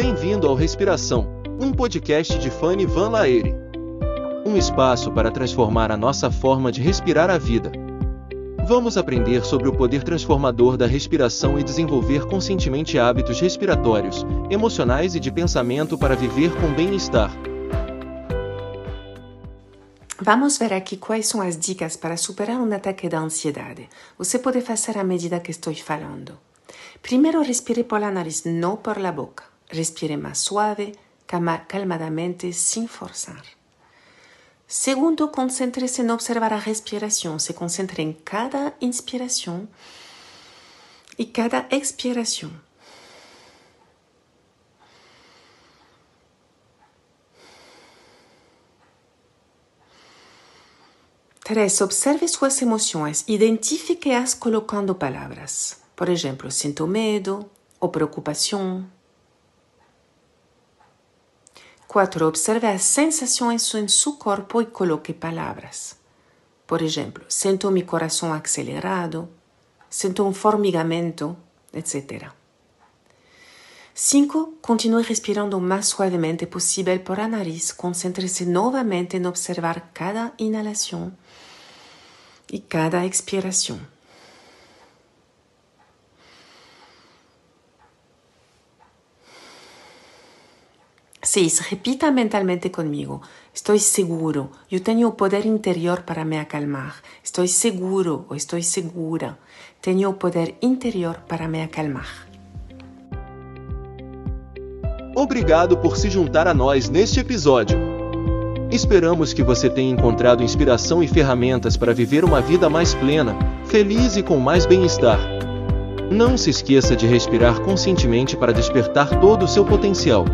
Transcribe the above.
Bem-vindo ao Respiração, um podcast de Fanny Van Laere. Um espaço para transformar a nossa forma de respirar a vida. Vamos aprender sobre o poder transformador da respiração e desenvolver conscientemente hábitos respiratórios, emocionais e de pensamento para viver com bem-estar. Vamos ver aqui quais são as dicas para superar um ataque de ansiedade. Você pode fazer à medida que estou falando. Primeiro, respire por la nariz, não por la boca. Respire más suave, calma, calmadamente, sin forzar. Segundo, concéntrese en observar la respiración. Se concentre en cada inspiración y cada expiración. Tres, observe sus emociones, identifíquelas colocando palabras. Por ejemplo, siento medo o preocupación, 4. Observe sensaciones en su cuerpo y coloque palabras. Por ejemplo, siento mi corazón acelerado, siento un formigamento, etc. 5. Continúe respirando más suavemente posible por la nariz. Concéntrese nuevamente en observar cada inhalación y cada expiración. 6. Repita mentalmente comigo. Estou seguro. Eu tenho o poder interior para me acalmar. Estou seguro ou estou segura. Tenho o poder interior para me acalmar. Obrigado por se juntar a nós neste episódio. Esperamos que você tenha encontrado inspiração e ferramentas para viver uma vida mais plena, feliz e com mais bem-estar. Não se esqueça de respirar conscientemente para despertar todo o seu potencial.